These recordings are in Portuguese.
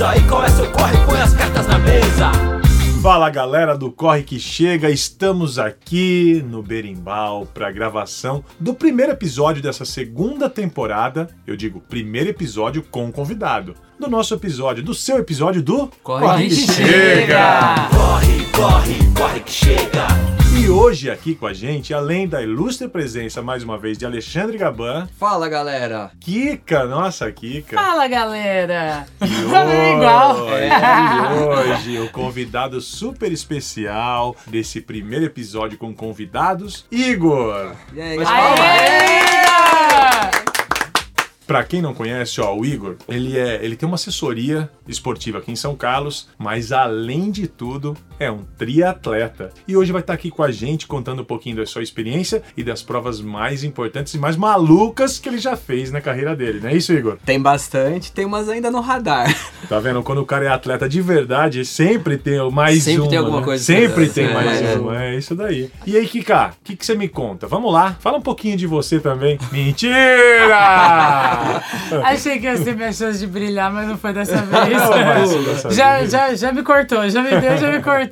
camisa qual é seu corre, põe as cartas na mesa Fala galera do Corre que Chega, estamos aqui no Berimbau para gravação do primeiro episódio dessa segunda temporada. Eu digo primeiro episódio com convidado. Do nosso episódio, do seu episódio do Corre, que, chega. Corre, corre, corre que chega E hoje aqui com a gente, além da ilustre presença mais uma vez de Alexandre Gaban, Fala galera! Kika, nossa Kika. Fala galera! E Igual. hoje, e hoje o convidado super especial desse primeiro episódio com convidados, Igor. E aí, Aê! Pra quem não conhece, ó, o Igor, ele é, ele tem uma assessoria esportiva aqui em São Carlos, mas além de tudo, é um triatleta. E hoje vai estar aqui com a gente contando um pouquinho da sua experiência e das provas mais importantes e mais malucas que ele já fez na carreira dele, não é isso, Igor? Tem bastante, tem umas ainda no radar. Tá vendo? Quando o cara é atleta de verdade, sempre tem mais Sempre uma. tem alguma né? coisa Sempre tem é, mais é. uma. É isso daí. E aí, Kika, o que, que você me conta? Vamos lá. Fala um pouquinho de você também. Mentira! Achei que ia ser minha chance de brilhar, mas não foi dessa vez. Não ser dessa já, vez. já, já me cortou, já me deu, já me cortou.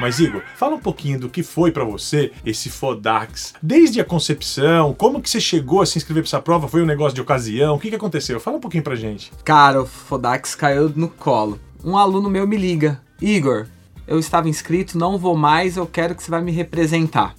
Mas, Igor, fala um pouquinho do que foi pra você esse Fodax. Desde a concepção, como que você chegou a se inscrever pra essa prova? Foi um negócio de ocasião? O que, que aconteceu? Fala um pouquinho pra gente. Cara, o Fodax caiu no colo. Um aluno meu me liga. Igor, eu estava inscrito, não vou mais, eu quero que você vai me representar.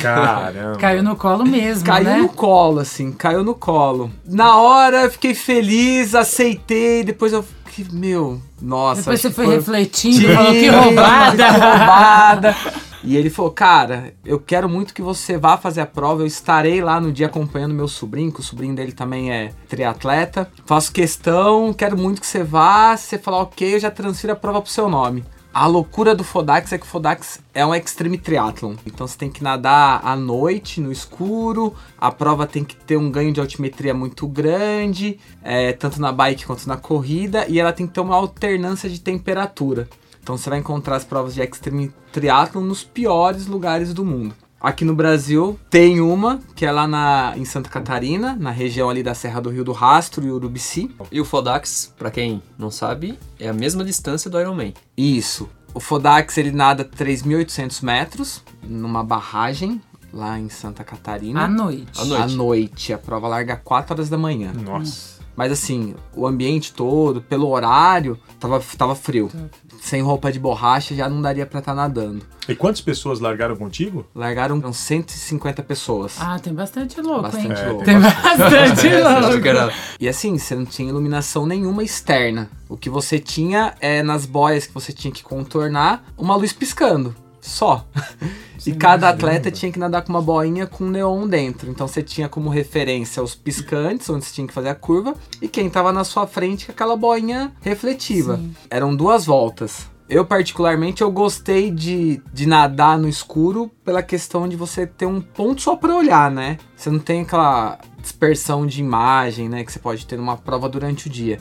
Caramba. Caiu no colo mesmo, Caiu né? no colo, assim, caiu no colo. Na hora eu fiquei feliz, aceitei, depois eu fiquei, meu, nossa. Depois você que foi refletindo, falou que roubada. que roubada. E ele falou, cara, eu quero muito que você vá fazer a prova. Eu estarei lá no dia acompanhando meu sobrinho, que o sobrinho dele também é triatleta. Faço questão, quero muito que você vá. Se você falar ok, eu já transfiro a prova pro seu nome. A loucura do Fodax é que o Fodax é um extreme triathlon. Então você tem que nadar à noite, no escuro. A prova tem que ter um ganho de altimetria muito grande, é, tanto na bike quanto na corrida. E ela tem que ter uma alternância de temperatura. Então você vai encontrar as provas de Extreme Triathlon nos piores lugares do mundo. Aqui no Brasil tem uma, que é lá na, em Santa Catarina, na região ali da Serra do Rio do Rastro e Urubici. E o Fodax, pra quem não sabe, é a mesma distância do Ironman. Isso. O Fodax ele nada 3.800 metros numa barragem lá em Santa Catarina. À noite. À noite. À noite. A prova larga 4 horas da manhã. Nossa. Mas assim, o ambiente todo, pelo horário, tava, tava frio. Sem roupa de borracha já não daria pra estar nadando. E quantas pessoas largaram contigo? Largaram uns 150 pessoas. Ah, tem bastante louco, Bastante hein? É, louco. Tem bastante Acho louco. E assim, você não tinha iluminação nenhuma externa. O que você tinha é nas boias que você tinha que contornar, uma luz piscando. Só. e cada atleta tinha que nadar com uma boinha com neon dentro. Então você tinha como referência os piscantes, onde você tinha que fazer a curva, e quem tava na sua frente com aquela boinha refletiva. Sim. Eram duas voltas. Eu, particularmente, eu gostei de, de nadar no escuro pela questão de você ter um ponto só pra olhar, né? Você não tem aquela dispersão de imagem, né? Que você pode ter numa prova durante o dia.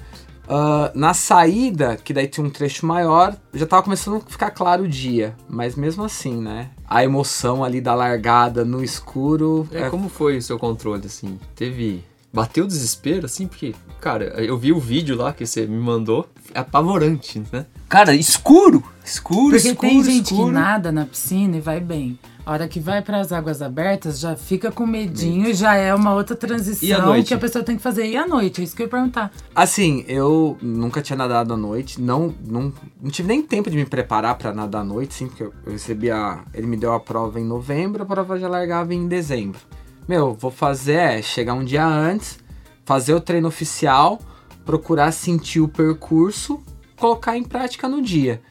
Ah, na saída, que daí tinha um trecho maior, já tava começando a ficar claro o dia. Mas mesmo assim, né? A emoção ali da largada no escuro. É, como foi o seu controle, assim? Teve... Bateu o desespero, assim? Porque, cara, eu vi o vídeo lá que você me mandou. É apavorante, né? Cara, escuro! Escuro, Porque escuro, tem gente escuro. que nada na piscina e vai bem. A hora que vai para as águas abertas, já fica com medinho e já é uma outra transição que a pessoa tem que fazer. E à noite? É isso que eu ia perguntar. Assim, eu nunca tinha nadado à noite, não, não, não tive nem tempo de me preparar pra nadar à noite, sim, porque eu, eu recebi a. Ele me deu a prova em novembro, a prova já largava em dezembro. Meu, vou fazer é chegar um dia antes, fazer o treino oficial, procurar sentir o percurso, colocar em prática no dia.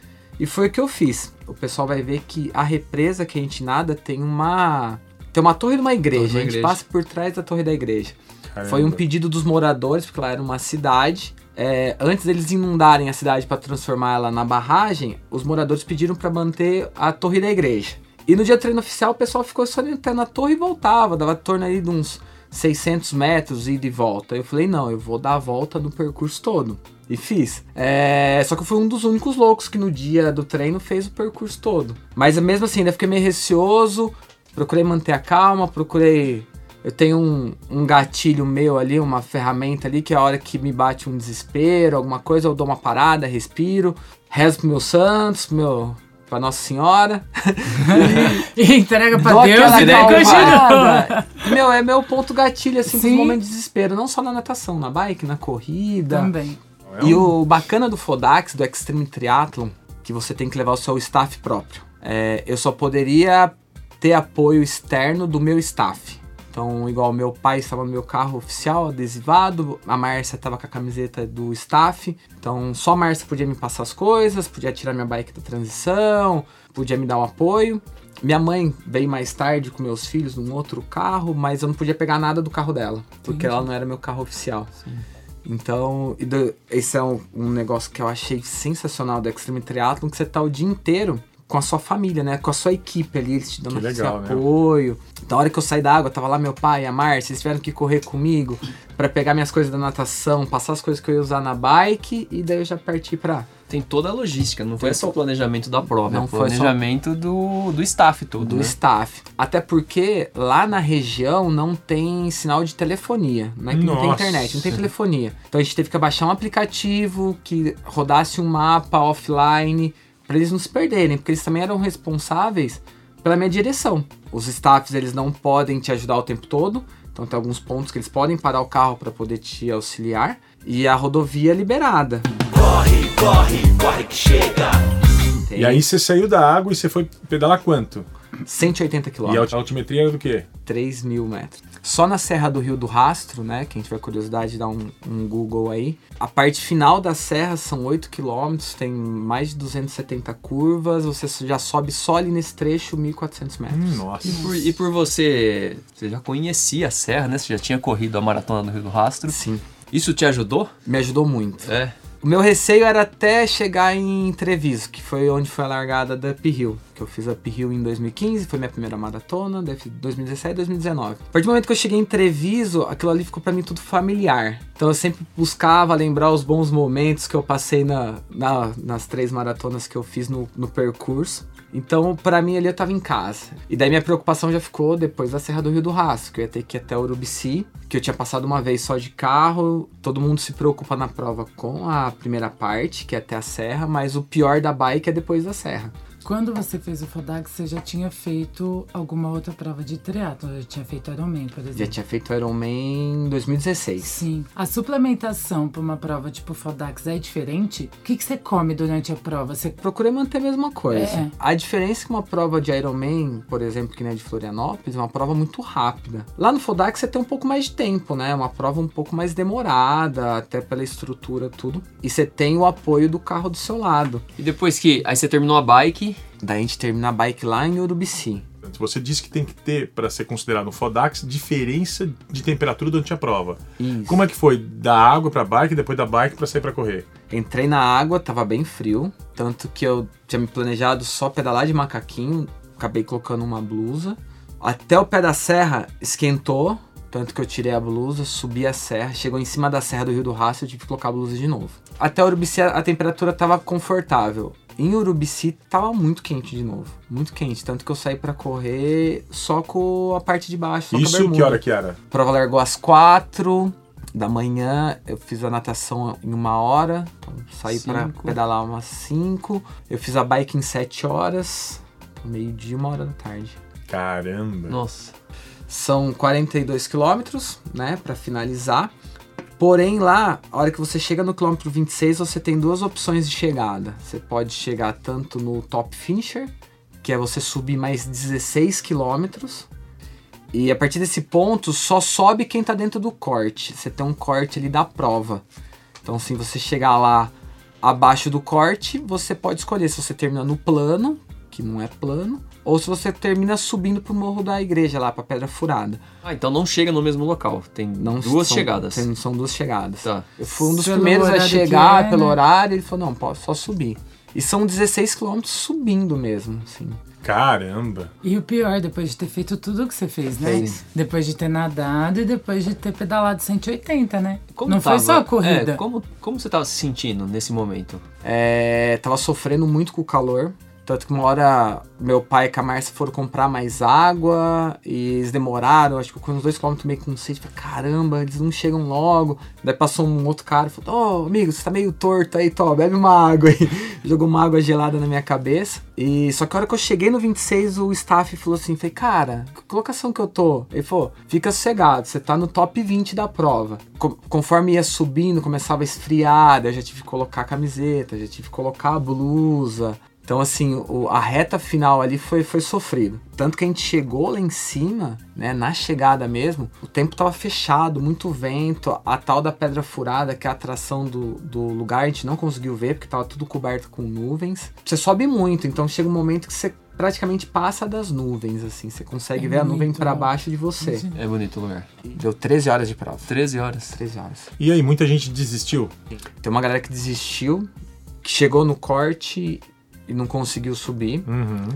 E foi o que eu fiz. O pessoal vai ver que a represa que a gente nada tem uma. Tem uma torre de uma igreja. Torre a gente igreja. passa por trás da torre da igreja. Caramba. Foi um pedido dos moradores, porque lá era uma cidade. É, antes deles inundarem a cidade para transformar ela na barragem, os moradores pediram para manter a torre da igreja. E no dia treino oficial, o pessoal ficou só na torre e voltava, dava torno aí de uns 600 metros e volta. Eu falei, não, eu vou dar a volta no percurso todo. E fiz. É, só que eu fui um dos únicos loucos que no dia do treino fez o percurso todo. Mas mesmo assim, ainda fiquei meio receoso. Procurei manter a calma, procurei Eu tenho um, um gatilho meu ali, uma ferramenta ali, que é a hora que me bate um desespero, alguma coisa, eu dou uma parada, respiro, rezo pro meu santos, pro meu, pra Nossa Senhora. E entrega pra Deus e daí continua. calmada. Meu, é meu ponto gatilho, assim, pros Sim. momentos de desespero. Não só na natação, na bike, na corrida. Também. É E o bacana do Fodax, do Extreme Triathlon, que você tem que levar o seu staff próprio. É, eu só poderia ter apoio externo do meu staff. Então, igual meu pai estava no meu carro oficial, adesivado, a Márcia estava com a camiseta do staff. Então, só a Márcia podia me passar as coisas, podia tirar minha bike da transição, podia me dar um apoio. Minha mãe veio mais tarde com meus filhos num outro carro, mas eu não podia pegar nada do carro dela, porque ela não era meu carro oficial. Então, e do- esse é um, um negócio que eu achei sensacional do Extreme Triathlon, que você tá o dia inteiro com a sua família, né? Com a sua equipe ali, eles te dando Que esse legal, né? apoio. Da hora que eu saí da água, tava lá meu pai, a Márcia, eles tiveram que correr comigo pra pegar minhas coisas da natação, passar as coisas que eu ia usar na bike e daí eu já parti pra... Tem toda a logística, não foi só o planejamento da prova, Não é o foi só- planejamento do, do staff todo, do né? staff. Até porque lá na região não tem sinal de telefonia. Não é que não tem Nossa. internet, não tem telefonia. Então a gente teve que baixar um aplicativo que rodasse um mapa offline para eles não se perderem, porque eles também eram responsáveis pela minha direção. Os staffs eles não podem te ajudar o tempo todo. Então tem alguns pontos que eles podem parar o carro para poder te auxiliar. E a rodovia é liberada. Corre, corre, corre que chega. Tem E aí você saiu da água e você foi pedalar quanto? 180 E a altimetria era do quê? 3 mil metros. Só na Serra do Rio do Rastro, né? Quem tiver curiosidade, dá um, um Google aí. A parte final da serra são 8 quilômetros, tem mais de 270 curvas. Você já sobe só ali nesse trecho 1.400 metros. Hum, nossa. E por, e por você, você já conhecia a serra, né? Você já tinha corrido a maratona do Rio do Rastro. Sim, Isso te ajudou? me ajudou muito. É. O meu receio era até chegar em Treviso, que foi onde foi a largada da Up Hill. Que eu fiz a Up Hill em 2015, foi minha primeira maratona, daí fiz 2017 e 2019. A partir do momento que eu cheguei em Treviso, aquilo ali ficou pra mim tudo familiar. Então eu sempre buscava lembrar os bons momentos que eu passei na, na- nas três maratonas que eu fiz no, no percurso. Então, pra mim ali eu tava em casa. E daí minha preocupação já ficou depois da Serra do Rio do Rastro, que eu ia ter que ir até Urubici, que eu tinha passado uma vez só de carro. Todo mundo se preocupa na prova com a primeira parte, que é até a serra, mas o pior da bike é depois da serra. Quando você fez o Fodax, você já tinha feito alguma outra prova de triatlo? Já tinha feito Ironman, por exemplo? Já tinha feito Ironman em 2016. Sim. A suplementação para uma prova tipo Fodax é diferente? O que, que você come durante a prova? Você Procurei manter a mesma coisa. É. A diferença é que uma prova de Ironman, por exemplo, que nem a de Florianópolis, é uma prova muito rápida. Lá no Fodax você tem um pouco mais de tempo, né? É uma prova um pouco mais demorada, até pela estrutura, tudo. E você tem o apoio do carro do seu lado. E depois que. Aí você terminou a bike. Daí a gente termina a bike lá em Urubici. Você disse que tem que ter, para ser considerado um Fodax, diferença de temperatura durante a prova. Isso. Como é que foi? Da água pra bike, depois da bike pra sair pra correr? Entrei na água, tava bem frio, tanto que eu tinha me planejado só pedalar de macaquinho, acabei colocando uma blusa. Até o pé da serra esquentou, tanto que eu tirei a blusa, subi a serra, chegou em cima da serra do Rio do Rastro, eu tive que colocar a blusa de novo. Até Urubici a a temperatura tava confortável. Em Urubici tava muito quente de novo, muito quente, tanto que eu saí pra correr só com a parte de baixo, só com a Isso que hora que era? A prova largou às quatro da manhã. Eu fiz a natação em uma hora. Então saí para pedalar umas cinco. Eu fiz a bike em sete horas. Meio-dia, uma hora da tarde. Caramba. Nossa. São 42 quilômetros, né, para finalizar. Porém, lá, a hora que você chega no quilômetro 26, você tem duas opções de chegada. Você pode chegar tanto no top finisher, que é você subir mais 16 quilômetros. E a partir desse ponto, só sobe quem tá dentro do corte. Você tem um corte ali da prova. Então, se você chegar lá abaixo do corte, você pode escolher se você termina no plano, que não é plano, ou se você termina subindo pro morro da igreja lá, pra Pedra Furada. Ah, então não chega no mesmo local. Tem Não duas são- chegadas. tem- são duas chegadas. Tá. Eu fui um dos Pelo primeiros a chegar, é, pelo né? horário, ele falou, não, pode só subir. E são 16 quilômetros subindo mesmo, assim. Caramba. E o pior, depois de ter feito tudo o que você fez, né? Fez. Depois de ter nadado e depois de ter pedalado 180, né? Como Não tava- foi só a corrida. É, como, como você tava se sentindo nesse momento? É, tava sofrendo muito com o calor. Tanto que uma hora meu pai e a Márcia foram comprar mais água e eles demoraram, acho que com uns dois quilômetros meio com sede. Falei, caramba, eles não chegam logo. Daí passou um outro cara e falou: Ô, amigo, você tá meio torto aí, Tó, bebe uma água aí. Jogou uma água gelada na minha cabeça. E só que a hora que eu cheguei no 26, o staff falou assim: falei, cara, que colocação que eu tô? Ele falou: fica sossegado, você tá no top 20 da prova. Co- conforme ia subindo, começava a esfriar, daí eu já tive que colocar a camiseta, já tive que colocar a blusa. Então, assim, o- a reta final ali foi, foi sofrido. Tanto que a gente chegou lá em cima, né, na chegada mesmo, o tempo tava fechado, muito vento, a tal da pedra furada, que é a atração do, do lugar, a gente não conseguiu ver, porque tava tudo coberto com nuvens. Você sobe muito, então chega um momento que você praticamente passa das nuvens, assim, você consegue É ver a nuvem para baixo de você. É bonito o lugar. Deu 13 horas de prova. 13 horas. 13 horas. E aí, muita gente desistiu? Tem uma galera que desistiu, que chegou no corte e não conseguiu subir. Uhum.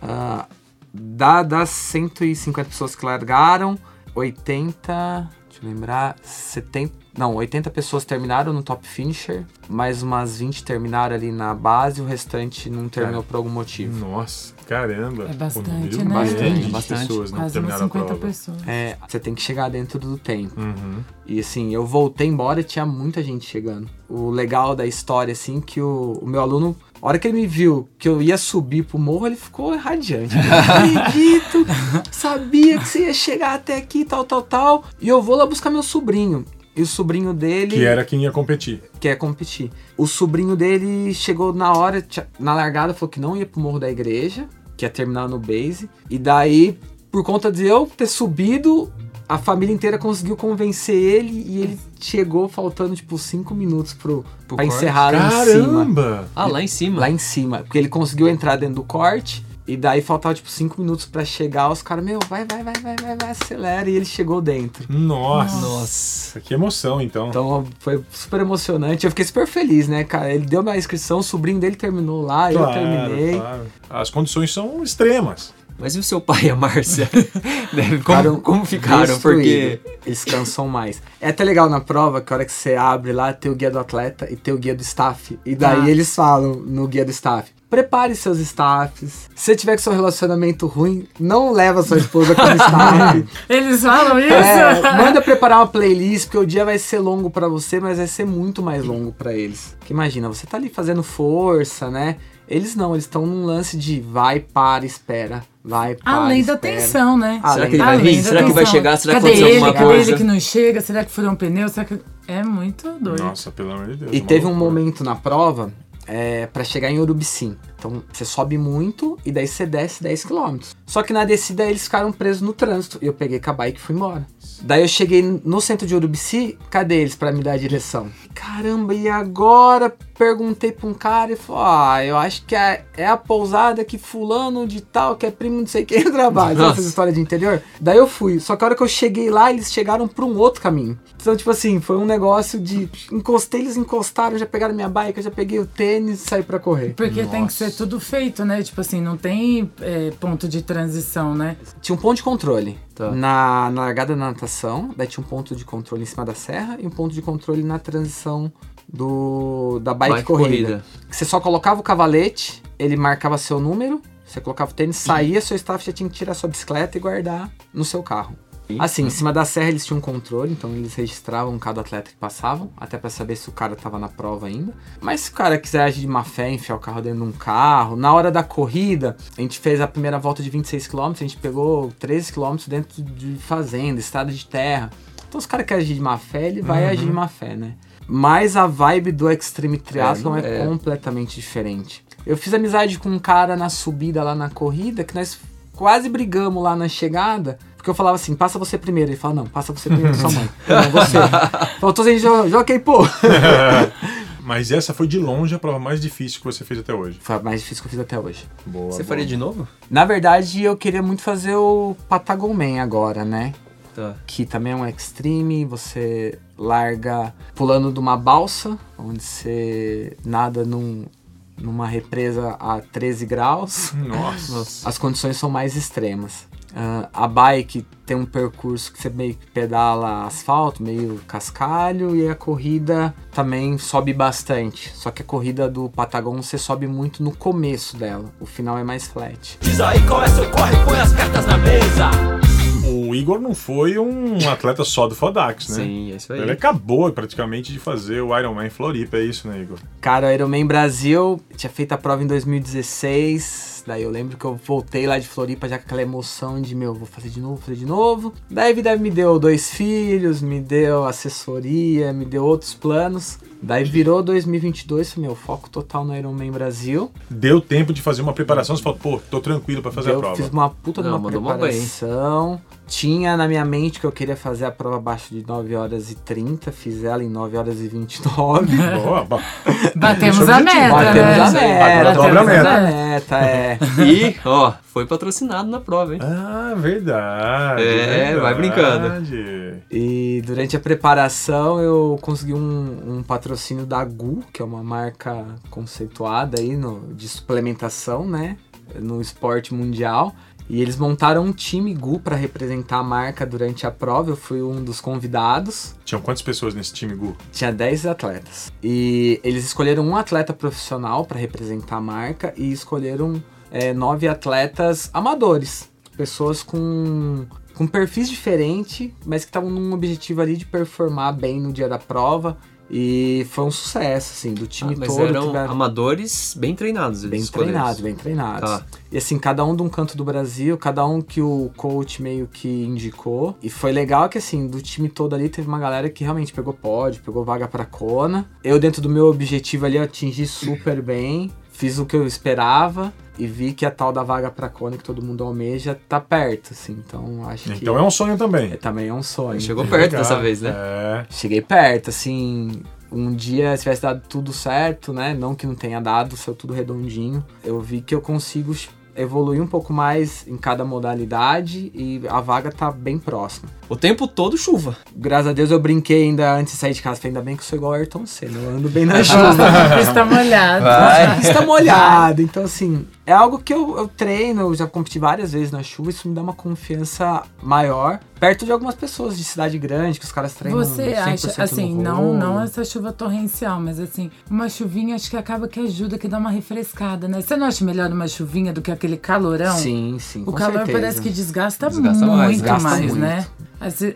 Ah, da, das 150 pessoas que largaram, 80. Deixa eu lembrar. 70. Não, 80 pessoas terminaram no top finisher, mais umas 20 terminaram ali na base, o restante não terminou por algum motivo. Nossa, caramba. É bastante, né? Bastante, de bastante. pessoas não Quase umas terminaram a 50 prova. pessoas. É, você tem que chegar dentro do tempo. Uhum. E assim, eu voltei embora e tinha muita gente chegando. O legal da história, assim, que o, o meu aluno, a hora que ele me viu que eu ia subir pro morro, ele ficou radiante. Eu não acredito, sabia que você ia chegar até aqui, tal, tal, tal. E eu vou lá buscar meu sobrinho. E o sobrinho dele Que era quem ia competir. quer competir. O sobrinho dele chegou na hora, na largada, falou que não ia pro morro da igreja, que ia terminar no base. E daí, por conta de eu ter subido, a família inteira conseguiu convencer ele e ele chegou faltando tipo 5 minutos pro, Pro pra corte? encerrar lá em cima. Caramba! Ah, lá em cima. Lá em cima. Porque ele conseguiu entrar dentro do corte. E daí faltava tipo 5 minutos pra chegar. Os caras, meu, vai, vai, vai, vai, vai, vai, acelera. E ele chegou dentro. Nossa. Nossa. Que emoção, então. Então foi super emocionante. Eu fiquei super feliz, né, cara? Ele deu minha inscrição, o sobrinho dele terminou lá, eu terminei. claro. As condições são extremas. Mas e o seu pai e a Márcia? Ficaram como, como ficaram? Porque. Eles cansam mais. É até legal na prova que a hora que você abre lá, tem o guia do atleta e tem o guia do staff. E daí Ah. eles falam no guia do staff. Prepare seus staffs. Se você tiver com seu relacionamento ruim, não leva sua esposa como staff. Eles falam isso? É, manda preparar uma playlist, porque o dia vai ser longo pra você, mas vai ser muito mais longo pra eles. Porque imagina, você tá ali fazendo força, né? Eles não, eles estão num lance de vai, para, espera. Vai, para, Além da espera. tensão, né? Será que ele Além vai Além vir? Será que vai chegar? Será que cadê aconteceu ele? alguma Cadê coisa? ele que não chega? Será que furou um pneu? Será que... É muito doido. Nossa, pelo amor de Deus. E teve um loucura. momento na prova é, para chegar em Urubicim. Então você sobe muito e daí você desce 10 km. Só que na descida eles ficaram presos no trânsito. E eu peguei com a bike e fui embora. Daí eu cheguei no centro de Urubici, cadê eles para me dar a direção? Caramba, e agora? Perguntei pra um cara e falou: Ah, eu acho que é, é a pousada que fulano de tal, que é primo de não sei quem trabalha. Nossa. essas histórias de interior? Daí eu fui. Só que a hora que eu cheguei lá, eles chegaram pra um outro caminho. Então, tipo assim, foi um negócio de. Encostei, eles encostaram, já pegaram minha bike, eu já peguei o tênis e saí pra correr. Porque tem que Nossa. Ser tudo feito, né? Tipo assim, não tem é, ponto de transição, né? Tinha um ponto de controle Tá. na, na largada da natação, daí tinha um ponto de controle em cima da serra e um ponto de controle na transição do da bike, Bike corrida. corrida. Você só colocava o cavalete, ele marcava seu número, você colocava o tênis, saía, seu staff já tinha que tirar sua bicicleta e guardar no seu carro. Assim, em cima da serra eles tinham um controle, então eles registravam cada atleta que passavam, até pra saber se o cara tava na prova ainda. Mas se o cara quiser agir de má fé, enfiar o carro dentro de um carro, na hora da corrida, a gente fez a primeira volta de 26 km, a gente pegou 13 km dentro de fazenda, estrada de terra. Então, se o cara quer agir de má fé, ele vai agir de má fé, né? Mas a vibe do Extreme Triathlon é, é. completamente diferente. Eu fiz amizade com um cara na subida lá na corrida, que nós quase brigamos lá na chegada, porque eu falava assim, passa você primeiro. Ele fala, não, passa você primeiro, sua mãe. Não, você. Faltou assim, jo- joguei, pô. Mas essa foi de longe a prova mais difícil que você fez até hoje. Foi a mais difícil que eu fiz até hoje. Boa. Você boa. faria de novo? Na verdade, eu queria muito fazer o Patagon Man agora, né? Tá. que também é um extreme, você larga pulando de uma balsa, onde você nada num, numa represa a 13 graus. Nossa. As condições são mais extremas. Ah, a bike tem um percurso que você meio que pedala asfalto, meio cascalho, e a corrida também sobe bastante. Só que a corrida do Patagon você sobe muito no começo dela, o final é mais flat. Diz aí qual é seu corre, põe as cartas na mesa. O Igor não foi um atleta só do Fodax, né? Sim, é isso aí. Ele acabou praticamente de fazer o Ironman Floripa, é isso, né, Igor? Cara, o Ironman Brasil, tinha feito a prova em 2016. Daí eu lembro que eu voltei lá de Floripa já com aquela emoção de, meu, vou fazer de novo, vou fazer de novo. Daí a vida me deu dois filhos, me deu assessoria, me deu outros planos. Daí virou 2022, foi meu foco total no Ironman Brasil. Deu tempo de fazer uma preparação, você falou, pô, tô tranquilo pra fazer eu a prova. fiz uma puta de uma preparação. Tinha na minha mente que eu queria fazer a prova abaixo de 9 horas e 30, fiz ela em 9 horas e 29. Boa. Batemos é a meta, Batemos né? a meta, Agora dobra a batemos meta. a meta, é. E, ó, foi patrocinado na prova, hein? Ah, verdade. É, vai brincando. verdade. E durante a preparação eu consegui um, um patrocínio da GU, que é uma marca conceituada aí no, de suplementação, né? No esporte mundial. E eles montaram um time GU para representar a marca durante a prova. Eu fui um dos convidados. Tinham quantas pessoas nesse time, Gu? Tinha 10 atletas. E eles escolheram um atleta profissional para representar a marca e escolheram é, nove atletas amadores. Pessoas com, com perfis diferentes, mas que estavam num objetivo ali de performar bem no dia da prova. E foi um sucesso, assim, do time Ah, mas todo. eram tiveram- amadores bem treinados. eles Bem escolheram. treinados, bem treinados. Tá. E assim, cada um de um canto do Brasil, cada um que o coach meio que indicou. E foi legal que assim, do time todo ali teve uma galera que realmente pegou pódio, pegou vaga pra Kona. Eu dentro do meu objetivo ali atingi super bem, fiz o que eu esperava e vi que a tal da vaga pra Kona que todo mundo almeja tá perto, assim. Então acho que Então é um sonho também. é, também é um sonho. Chegou perto Legal. dessa vez, né? É. Cheguei perto, assim. Um dia, se tivesse dado tudo certo, né? Não que não tenha dado, saiu tudo redondinho. Eu vi que eu consigo evoluir um pouco mais em cada modalidade e a vaga tá bem próxima. O tempo todo chuva. Graças a Deus eu brinquei ainda antes de sair de casa. Falei, ainda bem que eu sou igual ao Ayrton Senna. Eu ando bem na chuva. Está molhado. Está molhado. Então, assim, é algo que eu, eu treino, eu já competi várias vezes na chuva. Isso me dá uma confiança maior. Perto de algumas pessoas de cidade grande, que os caras treinam Você 100% acha, assim, não, não essa chuva torrencial, mas assim, uma chuvinha acho que acaba que ajuda, que dá uma refrescada, né? Você não acha melhor uma chuvinha do que aquele calorão? Sim, sim. O com calor certeza. parece que desgasta, Desgasta muito mais, mais, desgasta muito. né?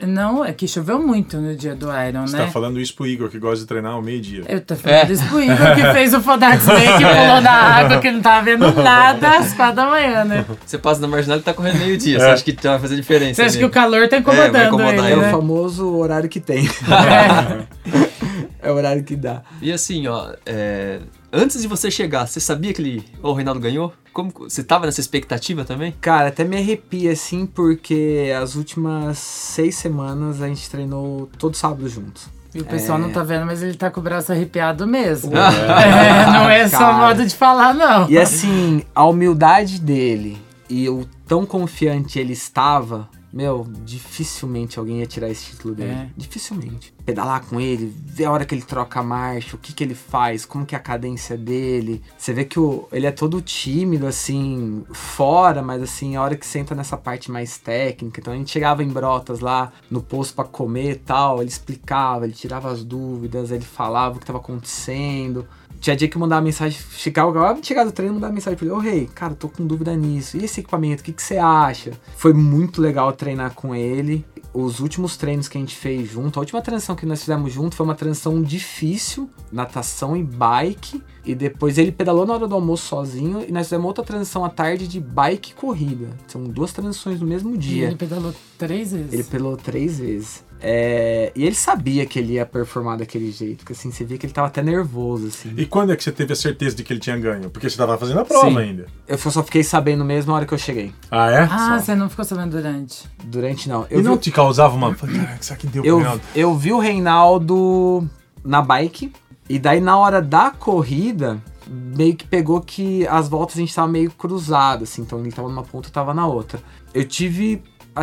Não, é que choveu muito no dia do Iron, Você né? tá falando isso pro Igor, que gosta de treinar ao meio-dia. Eu tô falando isso pro Igor, que fez o Fodax Day, que pulou na água, que não tava vendo nada às quatro da manhã, né? Você passa na marginal e tá correndo meio-dia. Você acha que vai fazer diferença? Você acha que o calor tá É, vai incomodando incomodar É ele, o né? famoso horário que tem. é o horário que dá. E assim, ó, é, antes de você chegar, você sabia que ele, ó, o Reinaldo ganhou? Como, você tava nessa expectativa também? Cara, até me arrepia assim, porque as últimas seis semanas a gente treinou todo sábado juntos. E o pessoal É. não tá vendo, mas ele tá com o braço arrepiado mesmo. É, não é só Cara. modo de falar, não. E assim, a humildade dele e o tão confiante ele estava, meu, dificilmente alguém ia tirar esse título dele. É. Dificilmente. Pedalar com ele, ver a hora que ele troca a marcha, o que que ele faz, como que é a cadência dele. Você vê que o, ele é todo tímido, assim, fora, mas assim, a hora que senta nessa parte mais técnica. Então a gente chegava em brotas lá no posto pra comer e tal, ele explicava, ele tirava as dúvidas, ele falava o que tava acontecendo. Tinha dia que eu mandava mensagem, de chegar do treino, mandava mensagem pra ele, ô rei, cara, tô com dúvida nisso. E esse equipamento, o que, que você acha? Foi muito legal treinar com ele. Os últimos treinos que a gente fez junto, a última transição que nós fizemos junto foi uma transição difícil, natação e bike. E depois ele pedalou na hora do almoço sozinho e nós fizemos outra transição à tarde de bike e corrida. São duas transições no mesmo E dia. ele pedalou três vezes. Ele pelou três vezes. É, E ele sabia que ele ia performar daquele jeito, porque assim, você via que ele tava até nervoso, assim. E quando é que você teve a certeza de que ele tinha ganho? Porque você tava fazendo a prova Sim. ainda. Eu só fiquei sabendo mesmo na hora que eu cheguei. Ah, é? Ah, Só. você não ficou sabendo durante. Durante não. E Eu, não vi, te causava uma. Caraca, será que deu eu, Reinaldo? eu vi o Reinaldo na bike, e daí na hora da corrida, meio que pegou que as voltas a gente tava meio cruzado, assim, então ele tava numa ponta, eu tava na outra. Eu tive a,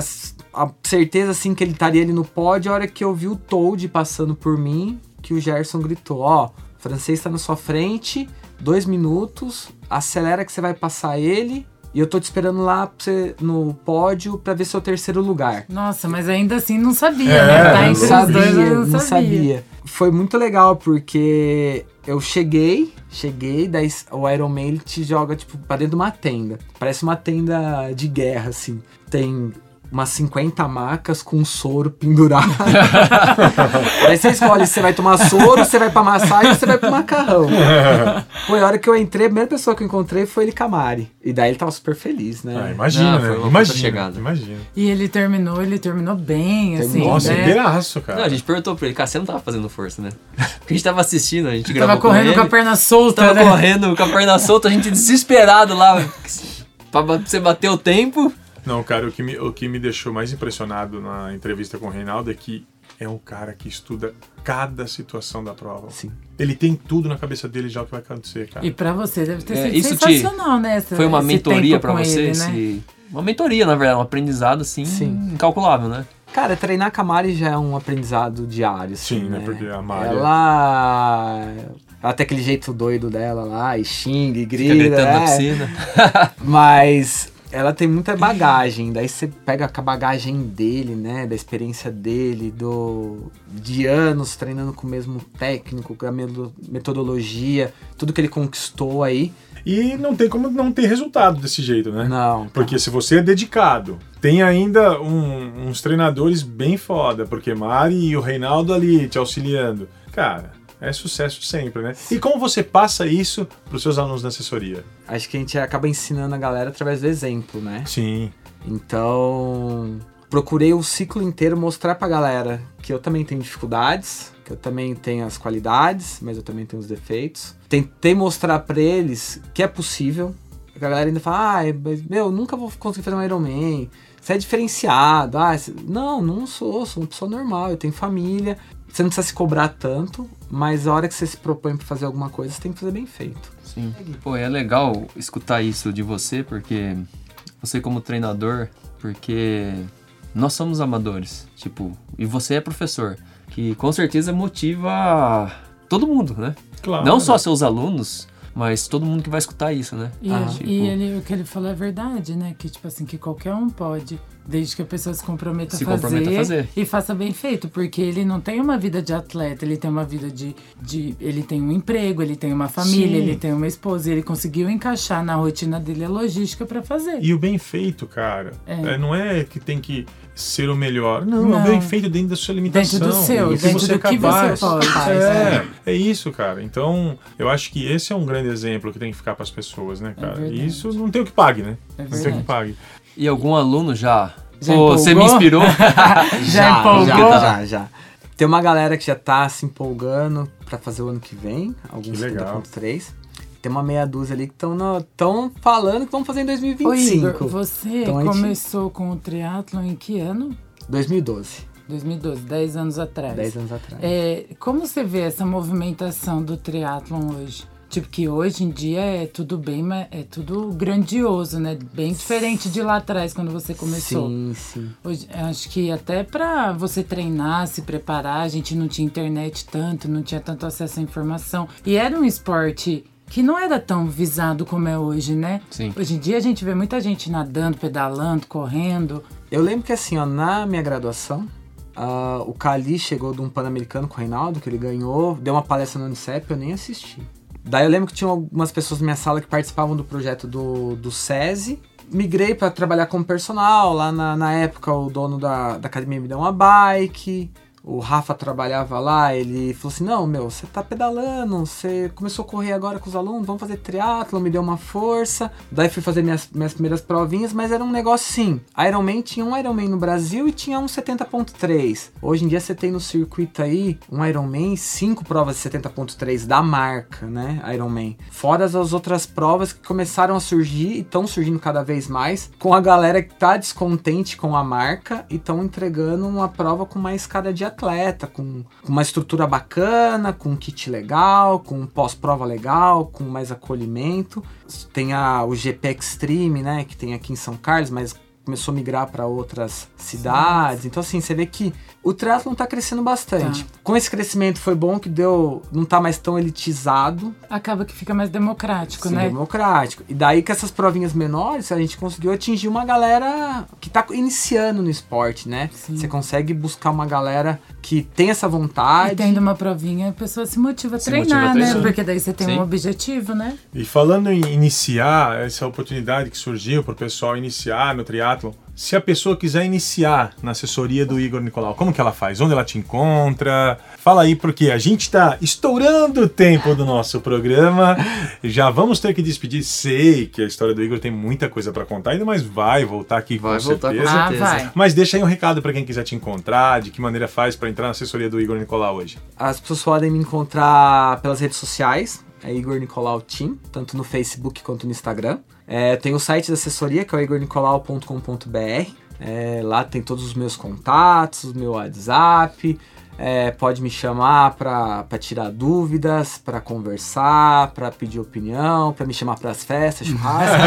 a certeza, assim, que ele estaria ali no pódio a hora que eu vi o Toad passando por mim, que o Gerson gritou, ó, o francês tá na sua frente, dois minutos, acelera que você vai passar ele e eu tô te esperando lá você, no pódio pra ver seu terceiro lugar. Nossa, mas ainda assim não sabia, É, né? Tá não sabia, dois, eu não sabia. Foi muito legal porque eu cheguei, cheguei, daí o Iron Man ele te joga tipo pra dentro de uma tenda. Parece uma tenda de guerra assim. Tem umas 50 macas com soro pendurado. Daí você escolhe se você vai tomar soro, você vai pra massagem ou você vai pro macarrão. Foi a hora que eu entrei, a primeira pessoa que eu encontrei foi ele Camari. E daí ele tava super feliz, né? Ah, imagina, Não, foi né? Imagina, chegada. imagina. E ele terminou, ele terminou bem, assim. Terminou. Nossa, né? inteiraço, cara. Não, a gente perguntou pra ele, cara, você não tava fazendo força, né? Porque a gente tava assistindo, a gente Tava gravou correndo com, com, a perna solta, Tava né? correndo com a perna solta, a gente desesperado lá. pra você bater o tempo. Não, cara, o que, me, o que me deixou mais impressionado na entrevista com o Reinaldo é que é um cara que estuda cada situação da prova. Sim. Ele tem tudo na cabeça dele já o que vai acontecer, cara. E pra você deve ter É, sido isso te- sensacional, né? essa- Foi uma esse mentoria com você? ele, né? esse- Uma mentoria, na verdade, um aprendizado assim Sim. incalculável, né? Cara, treinar com a Mari já é um aprendizado diário, assim, Sim, né? né? Porque a Mari- Ela... Ela tem aquele jeito doido dela lá, e xinga, e grita, Fica gritando na é. piscina. Mas ela tem muita bagagem. Daí você pega com a bagagem dele, né? Da experiência dele, do de anos treinando com o mesmo técnico, com a metodologia, tudo que ele conquistou aí. E não tem como não ter resultado desse jeito, né? Não. Porque se você é dedicado, tem ainda um- uns treinadores bem foda, porque Mari e o Reinaldo ali te auxiliando. Cara, é sucesso sempre, né? E como você passa isso pros seus alunos da assessoria? Acho que a gente acaba ensinando a galera através do exemplo, né? Sim. Então, procurei o ciclo inteiro mostrar pra galera que eu também tenho dificuldades, que eu também tenho as qualidades, mas eu também tenho os defeitos. Tentei mostrar pra eles que é possível. A galera ainda fala, ah, mas, meu, nunca vou conseguir fazer um Ironman. Você é diferenciado. Ah, não, não sou, sou uma pessoa normal, eu tenho família. Você não precisa se cobrar tanto, mas a hora que você se propõe pra fazer alguma coisa, você tem que fazer bem feito. Sim. Pô, é legal escutar isso de você, porque você como treinador, porque nós somos amadores, tipo, e você é professor, que com certeza motiva todo mundo, né? Claro. Não só seus alunos, mas todo mundo que vai escutar isso, né? E, Ah, ele- tipo- e ele, o que ele falou é verdade, né? Que, tipo assim, que qualquer um pode, desde que a pessoa se comprometa, Se a, fazer, comprometa a fazer. e faça bem feito, porque ele não tem uma vida de atleta, ele tem uma vida de, de ele tem um emprego, ele tem uma família, Sim. ele tem uma esposa, e ele conseguiu encaixar na rotina dele a logística pra fazer. E o bem feito, cara, É. é, não é que tem que ser o melhor. Não, é Não. o bem feito dentro da sua limitação. Dentro do seu, do que dentro você é do que você capaz. pode. É, é isso, cara. Então, eu acho que esse é um grande exemplo que tem que ficar para as pessoas, né, cara? verdade. e isso não tem o que pague, né? É não tem o que pague. E algum aluno já. Já Pô, você me inspirou? Já empolgou? Já, já, já. Tem uma galera que já tá se empolgando pra fazer o ano que vem, alguns Que legal. 50.3. Tem uma meia dúzia ali que estão falando que vão fazer em Ô 2025. Igor, você Então, a gente- começou com o triatlon em que ano? 2012, 2012, 10 anos atrás. 10 anos atrás. É, como você vê essa movimentação do triatlon hoje? Tipo, que hoje em dia é tudo bem, mas é tudo grandioso, né? Bem diferente de lá atrás, quando você começou. Sim, sim. Hoje, acho que até pra você treinar, se preparar, a gente não tinha internet tanto, não tinha tanto acesso à informação. E era um esporte que não era tão visado como é hoje, né? Sim. Hoje em dia a gente vê muita gente nadando, pedalando, correndo. Eu lembro que assim, ó, na minha graduação, ah, o Cali chegou de um Pan-Americano com o Reinaldo, que ele ganhou, deu uma palestra no Unicep, eu nem assisti. Daí eu lembro que tinha algumas pessoas na minha sala que participavam do projeto do, do SESI. Migrei para trabalhar como personal. Lá na, na época, o dono da, da academia me deu uma bike. O Rafa trabalhava lá, ele falou assim: Não, meu, você tá pedalando, você começou a correr agora com os alunos, vamos fazer triatlo, me deu uma força. Daí fui fazer minhas, minhas primeiras provinhas, mas era um negócio assim: Ironman tinha um Ironman no Brasil e tinha um 70.3. Hoje em dia você tem no circuito aí um Ironman, cinco provas de 70.3 da marca, né? Ironman. Fora as outras provas que começaram a surgir e estão surgindo cada vez mais, com a galera que tá descontente com a marca e estão entregando uma prova com uma escada de atleta, com, uma estrutura bacana, com um kit legal, com um pós-prova legal, com mais acolhimento. Tem a, o GP Extreme, né, que tem aqui em São Carlos, mas começou a migrar para outras cidades. Então, assim, você vê que o triatlon tá crescendo bastante. Tá. Com esse crescimento foi bom que deu. não tá mais tão elitizado, Acaba que fica mais democrático, sim, né? democrático. E daí com essas provinhas menores, a gente conseguiu atingir uma galera que tá iniciando no esporte, né? Sim. Você consegue buscar uma galera que tem essa vontade. E tendo uma provinha, a pessoa se motiva a Se treinar, motiva a né? treinar. Porque daí você tem Sim. um objetivo, né? E falando em iniciar, essa oportunidade que surgiu para o pessoal iniciar no triatlon, se a pessoa quiser iniciar na assessoria do Igor Nicolau, como que ela faz? Onde ela te encontra? Fala aí, porque a gente está estourando o tempo do nosso programa. Já vamos ter que despedir. Sei que a história do Igor tem muita coisa para contar, ainda mais vai voltar aqui Vai com voltar com certeza. Ah, certeza. vai. Mas deixa aí um recado para quem quiser te encontrar, de que maneira faz para entrar na assessoria do Igor Nicolau hoje. As pessoas podem me encontrar pelas redes sociais, é Igor Nicolau Team, tanto no Facebook quanto no Instagram. É, tem o site da assessoria, que é o igornicolau.com.br. É, lá tem todos os meus contatos, o meu WhatsApp. É, pode me chamar para tirar dúvidas, para conversar, para pedir opinião, para me chamar para as festas, churrasco.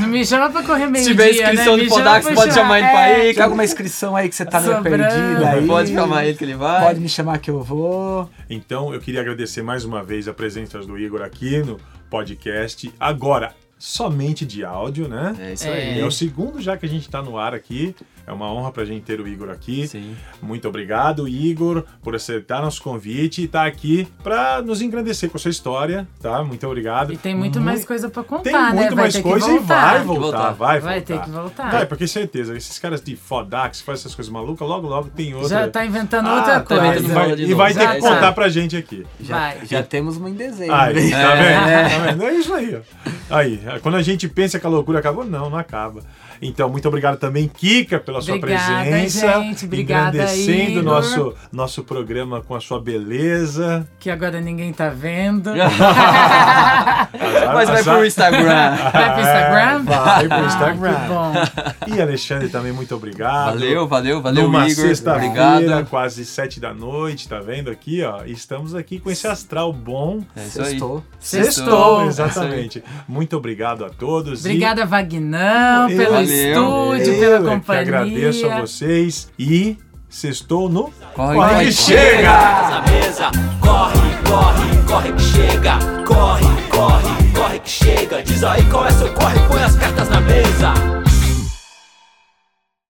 Não me chama pra correr meio Se tiver dia, inscrição né? Podax, pode churrasco. chamar ele pra É, ir. Tem alguma inscrição aí que você tá meio perdida aí? Pode chamar ele que ele vai. Pode me chamar que eu vou. Então, eu queria agradecer mais uma vez a presença do Igor aqui no podcast. Agora, somente de áudio, né? É isso É. aí. É o segundo já que a gente está no ar aqui. É uma honra pra gente ter o Igor aqui. Sim. Muito obrigado, Igor, por aceitar nosso convite e estar aqui para nos engrandecer com a sua história, tá? Muito obrigado. E tem muito Mui- mais coisa pra contar, Tem né? muito Vai mais coisa e voltar. vai voltar, voltar. vai Vai voltar. ter que voltar. Vai, porque certeza, esses caras de Fodax que fazem essas coisas malucas, logo logo tem outra. Já tá inventando Ah, outra tá coisa. inventando E vai, de e vai ter que tá. contar pra gente aqui. Já, Vai. já temos uma em dezembro. Aí, hein? tá vendo? Tá vendo? É isso aí, ó. Aí, quando a gente pensa que a loucura acabou, não, não acaba. Então, muito obrigado também, Kika, pela sua Obrigada, presença. gente. Obrigada, engrandecendo o nosso, nosso programa com a sua beleza. Que agora ninguém tá vendo. Mas vai pro Instagram. Vai pro Instagram? É, vai pro Ah, Instagram. que bom. E Alexandre também, muito obrigado. Valeu, valeu, valeu, Numa Igor. sexta-feira, Obrigado. quase sete da noite, tá vendo aqui, ó? Estamos aqui com esse astral bom. É isso aí. Sextou. Sextou. exatamente. Muito muito obrigado a todos. Obrigada, e... Vagnão, eu, pelo valeu, estúdio, eu, pela companhia. É que agradeço a vocês e sextou no Corre, corre que Chega! Essa mesa, corre, corre, corre que chega, corre, corre, corre que chega. Diz aí qual é seu corre, põe as cartas na mesa.